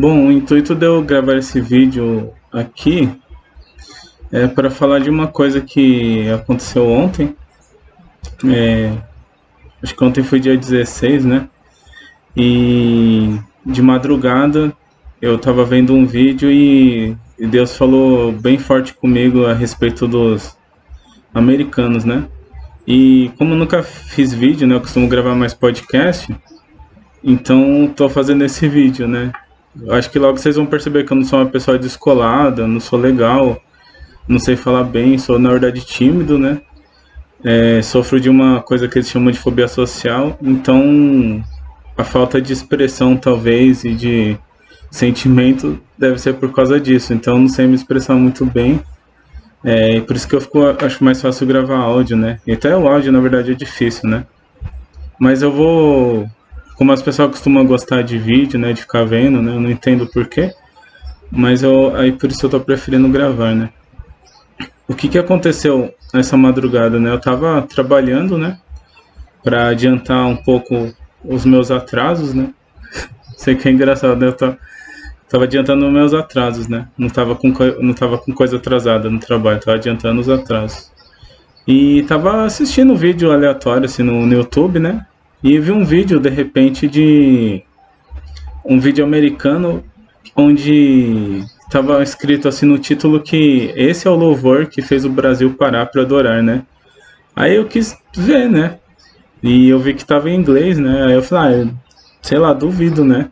Bom, o intuito de eu gravar esse vídeo aqui é para falar de uma coisa que aconteceu ontem. É, acho que ontem foi dia 16, né? E de madrugada eu estava vendo um vídeo e Deus falou bem forte comigo a respeito dos americanos, né? E como eu nunca fiz vídeo, né? Eu costumo gravar mais podcast, então tô fazendo esse vídeo, né? Acho que logo vocês vão perceber que eu não sou uma pessoa descolada, não sou legal, não sei falar bem, sou na verdade tímido, né? É, sofro de uma coisa que eles chamam de fobia social, então a falta de expressão talvez e de sentimento deve ser por causa disso. Então não sei me expressar muito bem. É, e por isso que eu fico, acho mais fácil gravar áudio, né? E até o áudio na verdade é difícil, né? Mas eu vou como as pessoas costumam gostar de vídeo, né, de ficar vendo, né, eu não entendo porquê, mas eu, aí por isso eu tô preferindo gravar, né. O que que aconteceu nessa madrugada, né, eu tava trabalhando, né, para adiantar um pouco os meus atrasos, né, sei que é engraçado, né, eu tô, tava adiantando meus atrasos, né, não tava com, não tava com coisa atrasada no trabalho, tava adiantando os atrasos. E tava assistindo um vídeo aleatório, assim, no, no YouTube, né, e vi um vídeo, de repente, de um vídeo americano onde estava escrito assim no título que esse é o louvor que fez o Brasil parar para adorar, né? Aí eu quis ver, né? E eu vi que estava em inglês, né? Aí eu falei, ah, sei lá, duvido, né?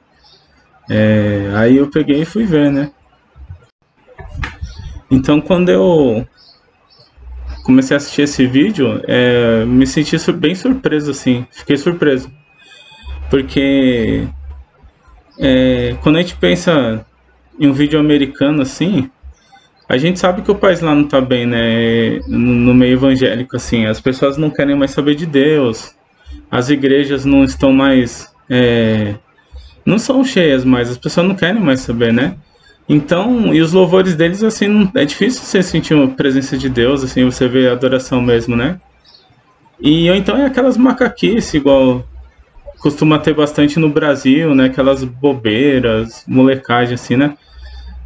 É, aí eu peguei e fui ver, né? Então quando eu comecei a assistir esse vídeo, é, me senti bem surpreso, assim. Fiquei surpreso. Porque é, quando a gente pensa em um vídeo americano assim, a gente sabe que o país lá não tá bem, né? No, meio evangélico, assim. As pessoas não querem mais saber de Deus. As igrejas não estão mais. É, não são cheias mais, as pessoas não querem mais saber, né? Então, e os louvores deles, assim, é difícil você sentir a presença de Deus, assim, você vê a adoração mesmo, né? E ou então é aquelas macaquices, igual costuma ter bastante no Brasil, né? Aquelas bobeiras, molecagem, assim, né?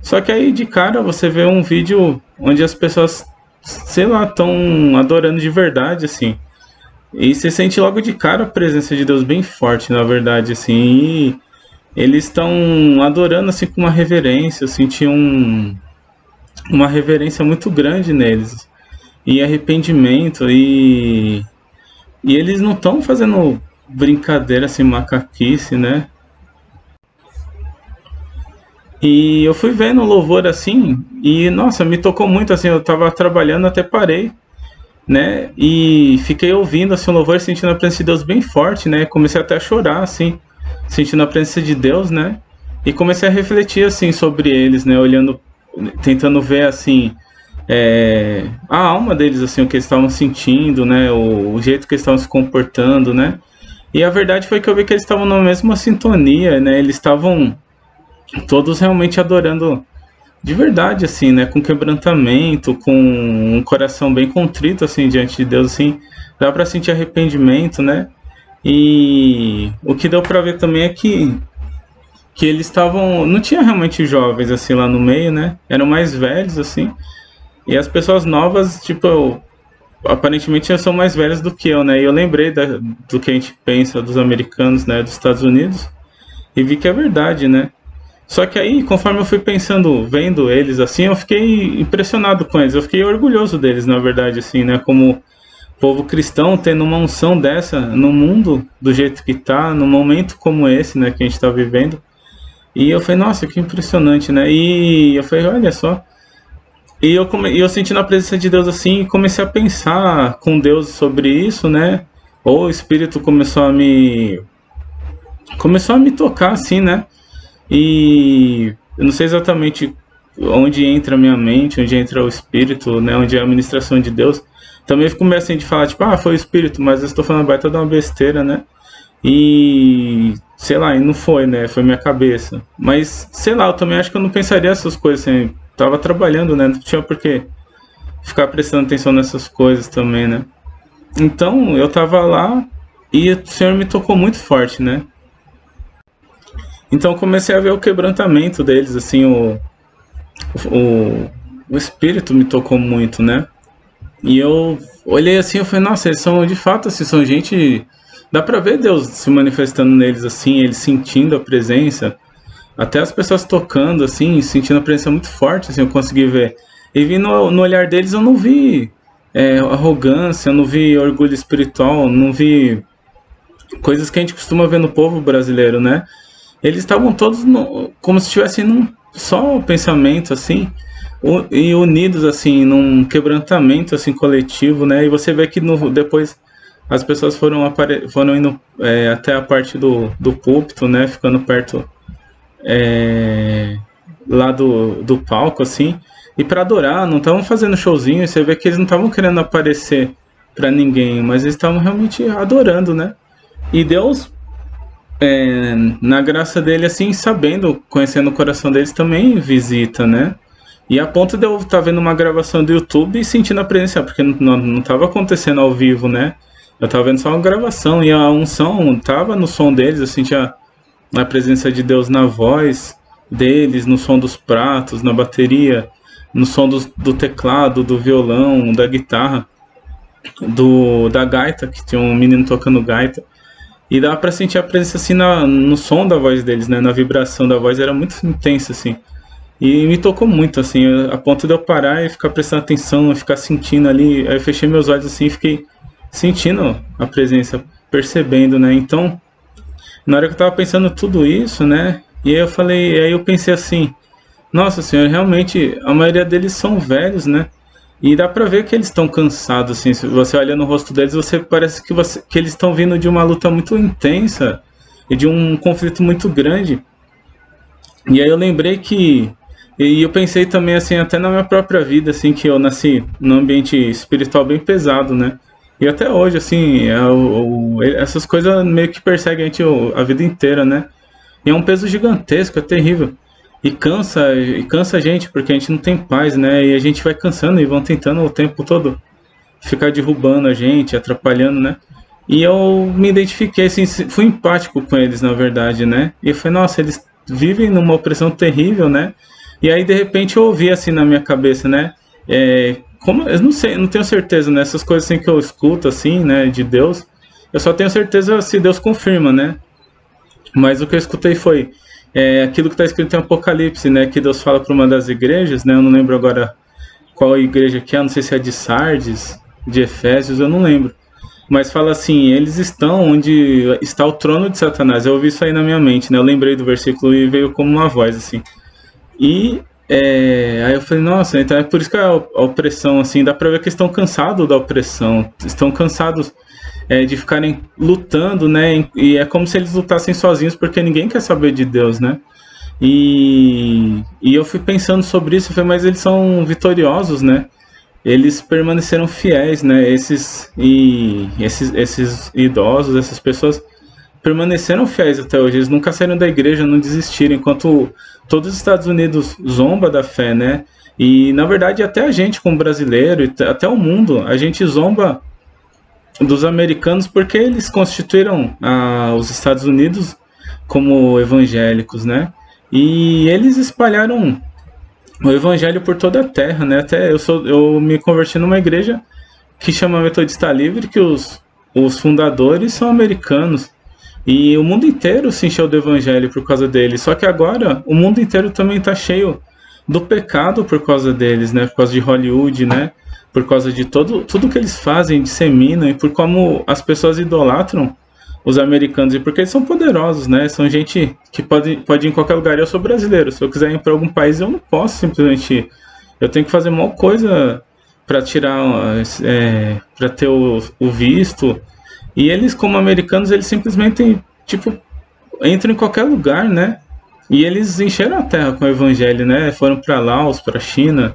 Só que aí de cara você vê um vídeo onde as pessoas, sei lá, estão adorando de verdade, assim. E você sente logo de cara a presença de Deus bem forte, na verdade, assim. E eles estão adorando assim com uma reverência, eu senti um, uma reverência muito grande neles e arrependimento e e eles não estão fazendo brincadeira assim macaquice, né? E eu fui vendo o louvor assim e nossa, me tocou muito assim, eu tava trabalhando até parei, né? E fiquei ouvindo assim o louvor, sentindo a presença de Deus bem forte, né? Comecei até a chorar assim sentindo a presença de Deus, né? E comecei a refletir assim sobre eles, né? Olhando, tentando ver assim é, a alma deles, assim, o que eles estavam sentindo, né? O, o, jeito que eles estavam se comportando, né? E a verdade foi que eu vi que eles estavam na mesma sintonia, né? Eles estavam todos realmente adorando de verdade, assim, né? Com quebrantamento, com um coração bem contrito, assim, diante de Deus, assim. Dá para sentir arrependimento, né? E o que deu para ver também é que que eles estavam, não tinha realmente jovens assim lá no meio, né? Eram mais velhos assim. E as pessoas novas, tipo, aparentemente são mais velhas do que eu, né? E eu lembrei da, do que a gente pensa dos americanos, né, dos Estados Unidos, e vi que é verdade, né? Só que aí, conforme eu fui pensando, vendo eles assim, eu fiquei impressionado com eles, eu fiquei orgulhoso deles, na verdade, assim, né? Como povo cristão tendo uma unção dessa no mundo do jeito que tá, num momento como esse, né, que a gente está vivendo. E eu falei, nossa, que impressionante, né? E eu falei, olha só. E eu, come... eu senti na presença de Deus assim e comecei a pensar com Deus sobre isso, né? Ou o Espírito começou a me. começou a me tocar assim, né? E eu não sei exatamente onde entra a minha mente, onde entra o Espírito, né? Onde é a administração de Deus. Também fico meio assim de falar, tipo, ah, foi o espírito, mas eu estou falando baita de uma besteira, né? E sei lá, e não foi, né? Foi minha cabeça. Mas, sei lá, eu também acho que eu não pensaria essas coisas assim. Tava trabalhando, né? Não tinha por que ficar prestando atenção nessas coisas também, né? Então, eu tava lá e o Senhor me tocou muito forte, né? Então comecei a ver o quebrantamento deles, assim, o, o, o espírito me tocou muito, né? E eu olhei assim, eu falei, nossa, eles são de fato assim, são gente. Dá pra ver Deus se manifestando neles assim, eles sentindo a presença. Até as pessoas tocando, assim, sentindo a presença muito forte, assim, eu consegui ver. E vi no, no olhar deles, eu não vi é, arrogância, eu não vi orgulho espiritual, não vi coisas que a gente costuma ver no povo brasileiro, né? Eles estavam todos no, como se estivessem num só pensamento, assim, e unidos, assim, num quebrantamento, assim, coletivo, né? E você vê que no, depois as pessoas foram, apare, foram indo é, até a parte do, do púlpito, né? Ficando perto é, lá do, do palco, assim, e para adorar, não estavam fazendo showzinho, você vê que eles não estavam querendo aparecer para ninguém, mas eles estavam realmente adorando, né? E Deus, é, na graça dele, assim, sabendo, conhecendo o coração deles, também visita, né? E a ponto de eu estar tá vendo uma gravação do YouTube e sentindo a presença, porque não estava acontecendo ao vivo, né? Eu estava vendo só uma gravação e a unção estava no som deles, eu sentia a presença de Deus na voz deles, no som dos pratos, na bateria, no som do, do teclado, do violão, da guitarra, do da gaita, que tinha um menino tocando gaita. E dá para sentir a presença assim na, no som da voz deles, né? Na vibração da voz era muito intensa assim. E me tocou muito assim, a ponto de eu parar e ficar prestando atenção, ficar sentindo ali. Aí eu fechei meus olhos assim e fiquei sentindo a presença, percebendo, né? Então, na hora que eu tava pensando tudo isso, né? E aí eu falei, aí eu pensei assim, nossa senhora, realmente a maioria deles são velhos, né? E dá pra ver que eles estão cansados, assim. Se você olha no rosto deles, você parece que, você, que eles estão vindo de uma luta muito intensa e de um conflito muito grande. E aí eu lembrei que. E eu pensei também, assim, até na minha própria vida, assim, que eu nasci num ambiente espiritual bem pesado, né? E até hoje, assim, é o, essas coisas meio que perseguem a gente a vida inteira, né? E é um peso gigantesco, é terrível. E cansa, e cansa a gente, porque a gente não tem paz, né? E a gente vai cansando e vão tentando o tempo todo ficar derrubando a gente, atrapalhando, né? E eu me identifiquei, assim, fui empático com eles, na verdade, né? E foi, nossa, eles vivem numa opressão terrível, né? E aí, de repente, eu ouvi assim na minha cabeça, né? É, como, eu não sei, não tenho certeza, né? Essas coisas assim que eu escuto, assim, né, de Deus, eu só tenho certeza se Deus confirma, né? Mas o que eu escutei foi é, aquilo que está escrito em Apocalipse, né? Que Deus fala para uma das igrejas, né? Eu não lembro agora qual igreja que é, não sei se é de Sardes, de Efésios, eu não lembro. Mas fala assim, eles estão onde está o trono de Satanás. Eu ouvi isso aí na minha mente, né? Eu lembrei do versículo e veio como uma voz, assim. E é, aí eu falei, nossa, então é por isso que a opressão, assim, dá pra ver que estão cansados da opressão, estão cansados é, de ficarem lutando, né? E é como se eles lutassem sozinhos, porque ninguém quer saber de Deus, né? E, e eu fui pensando sobre isso, falei, mas eles são vitoriosos, né? Eles permaneceram fiéis, né? Esses, e, esses, esses idosos, essas pessoas permaneceram fiéis até hoje. Eles nunca saíram da igreja, não desistiram, enquanto todos os Estados Unidos zomba da fé, né? E na verdade até a gente como brasileiro, até o mundo, a gente zomba dos americanos porque eles constituíram ah, os Estados Unidos como evangélicos, né? E eles espalharam o evangelho por toda a terra, né? Até eu sou eu me converti numa igreja que chama Metodista Livre, que os, os fundadores são americanos. E o mundo inteiro se encheu do evangelho por causa deles. Só que agora o mundo inteiro também está cheio do pecado por causa deles, né? Por causa de Hollywood, né? por causa de todo, tudo que eles fazem, disseminam e por como as pessoas idolatram os americanos e porque eles são poderosos, né? São gente que pode, pode ir em qualquer lugar. Eu sou brasileiro, se eu quiser ir para algum país, eu não posso simplesmente. Ir. Eu tenho que fazer mal coisa para tirar, é, para ter o, o visto. E eles, como americanos, eles simplesmente, tipo, entram em qualquer lugar, né? E eles encheram a terra com o evangelho, né? Foram para Laos, para China,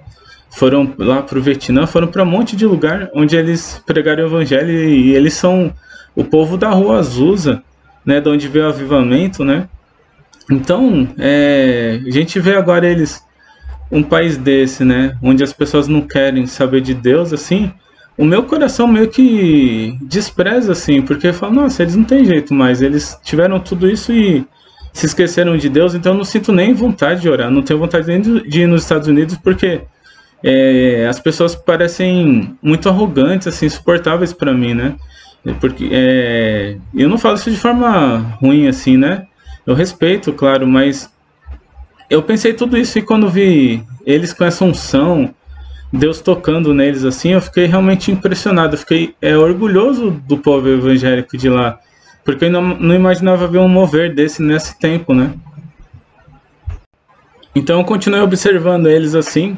foram lá para o Vietnã, foram para um monte de lugar onde eles pregaram o evangelho e eles são o povo da rua Azusa, né, de onde veio o avivamento, né? Então, é, a gente vê agora eles um país desse, né, onde as pessoas não querem saber de Deus, assim, o meu coração meio que despreza, assim, porque fala, nossa, eles não têm jeito mais, eles tiveram tudo isso e se esqueceram de Deus, então eu não sinto nem vontade de orar, não tenho vontade nem de ir nos Estados Unidos, porque é, as pessoas parecem muito arrogantes, assim, insuportáveis para mim, né? Porque é, eu não falo isso de forma ruim, assim, né? Eu respeito, claro, mas eu pensei tudo isso e quando vi eles com essa unção, Deus tocando neles assim, eu fiquei realmente impressionado. Eu fiquei é, orgulhoso do povo evangélico de lá, porque eu não, não imaginava ver um mover desse nesse tempo, né? Então eu continuei observando eles assim,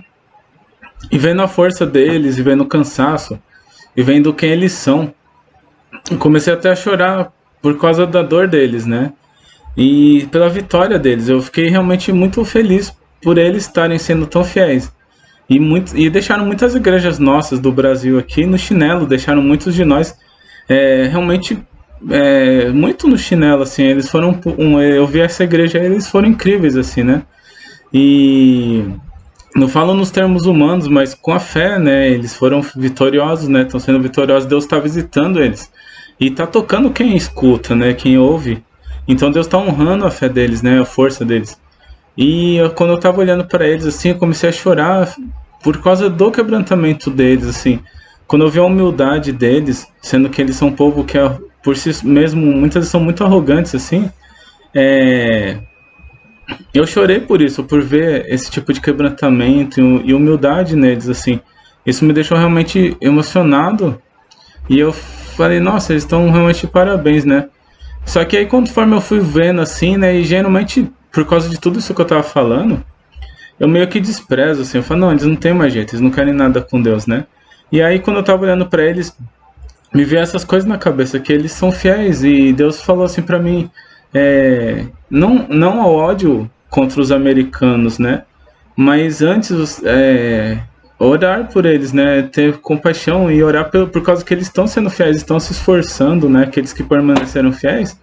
e vendo a força deles, e vendo o cansaço, e vendo quem eles são. comecei até a chorar por causa da dor deles, né? E pela vitória deles. Eu fiquei realmente muito feliz por eles estarem sendo tão fiéis. E, muito, e deixaram muitas igrejas nossas do Brasil aqui no chinelo, deixaram muitos de nós é, realmente é, muito no chinelo, assim, eles foram, um, eu vi essa igreja, eles foram incríveis, assim, né, e não falo nos termos humanos, mas com a fé, né? Eles foram vitoriosos, né? Estão sendo vitoriosos. Deus está visitando eles e está tocando quem escuta, né? Quem ouve. Então Deus está honrando a fé deles, né? A força deles. E eu, quando eu estava olhando para eles assim, eu comecei a chorar por causa do quebrantamento deles, assim. Quando eu vi a humildade deles, sendo que eles são um povo que é, por si mesmo muitas vezes são muito arrogantes assim, é, eu chorei por isso, por ver esse tipo de quebrantamento e humildade neles, assim. Isso me deixou realmente emocionado. E eu falei, nossa, eles estão realmente parabéns, né? Só que aí, conforme eu fui vendo, assim, né? E geralmente, por causa de tudo isso que eu tava falando, eu meio que desprezo, assim. Eu falo, não, eles não têm mais jeito, eles não querem nada com Deus, né? E aí, quando eu tava olhando para eles, me veio essas coisas na cabeça, que eles são fiéis. E Deus falou assim para mim, é, não, não ao ódio contra os americanos, né? Mas antes, é, orar por eles, né? Ter compaixão e orar por, por causa que eles estão sendo fiéis, estão se esforçando, né? Aqueles que permaneceram fiéis.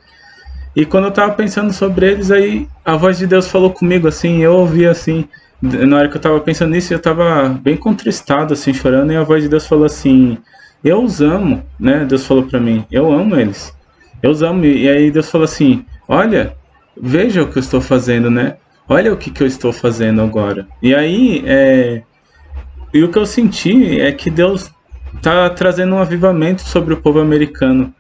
E quando eu tava pensando sobre eles, aí a voz de Deus falou comigo, assim, eu ouvi assim, na hora que eu tava pensando nisso, eu tava bem contristado, assim, chorando, e a voz de Deus falou assim, eu os amo, né? Deus falou para mim, eu amo eles, eu os amo. E aí Deus falou assim, olha, veja o que eu estou fazendo, né? Olha o que, que eu estou fazendo agora. E aí, é, e o que eu senti é que Deus está trazendo um avivamento sobre o povo americano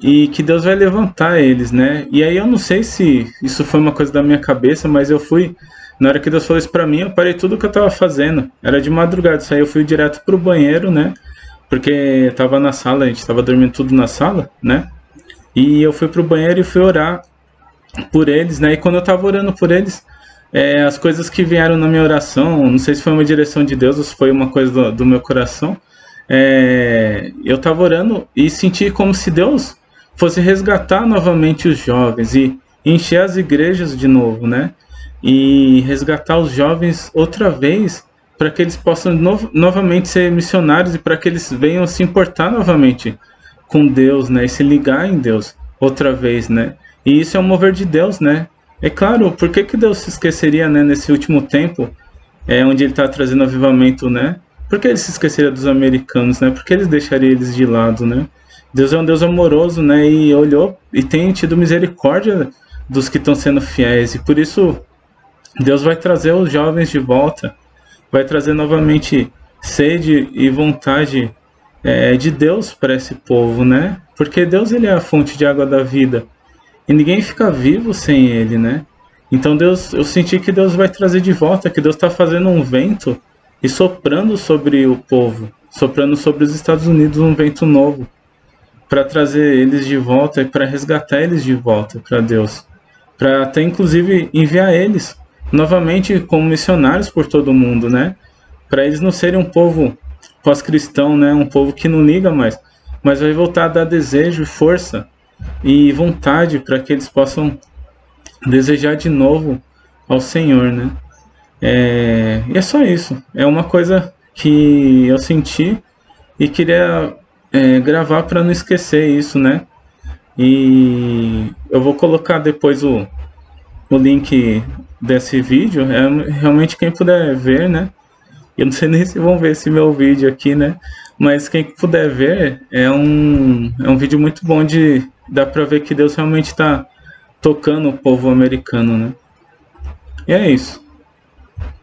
e que Deus vai levantar eles, né? E aí eu não sei se isso foi uma coisa da minha cabeça, mas eu fui na hora que Deus falou isso para mim, eu parei tudo que eu estava fazendo. Era de madrugada, isso aí eu fui direto pro banheiro, né? Porque tava na sala, a gente estava dormindo tudo na sala, né? E eu fui pro banheiro e fui orar por eles, né? E quando eu estava orando por eles, é, as coisas que vieram na minha oração, não sei se foi uma direção de Deus ou se foi uma coisa do, do meu coração, é, eu estava orando e senti como se Deus fosse resgatar novamente os jovens e encher as igrejas de novo, né? E resgatar os jovens outra vez para que eles possam no, novamente ser missionários e para que eles venham se importar novamente com Deus, né? E se ligar em Deus outra vez, né? E isso é um mover de Deus, né? É claro, por que, que Deus se esqueceria, né, nesse último tempo, é, onde ele está trazendo avivamento, né? Por que ele se esqueceria dos americanos, né? Por que ele deixaria eles de lado, né? Deus é um Deus amoroso, né? E olhou e tem tido misericórdia dos que estão sendo fiéis. E por isso Deus vai trazer os jovens de volta, vai trazer novamente sede e vontade é, de Deus para esse povo, né? Porque Deus ele é a fonte de água da vida. E ninguém fica vivo sem ele, né? Então Deus, eu senti que Deus vai trazer de volta, que Deus está fazendo um vento e soprando sobre o povo, soprando sobre os Estados Unidos um vento novo, para trazer eles de volta e para resgatar eles de volta para Deus, para até inclusive enviar eles novamente como missionários por todo o mundo, né? Para eles não serem um povo pós-cristão, né? Um povo que não liga mais, mas vai voltar a dar desejo força e vontade para que eles possam desejar de novo ao Senhor, né? É, e é só isso. É uma coisa que eu senti e queria é, gravar para não esquecer isso, né? E eu vou colocar depois o, o link desse vídeo. É realmente quem puder ver, né? Eu não sei nem se vão ver esse meu vídeo aqui, né? Mas quem puder ver, é um, é um vídeo muito bom de, dá para ver que Deus realmente está tocando o povo americano, né? E é isso.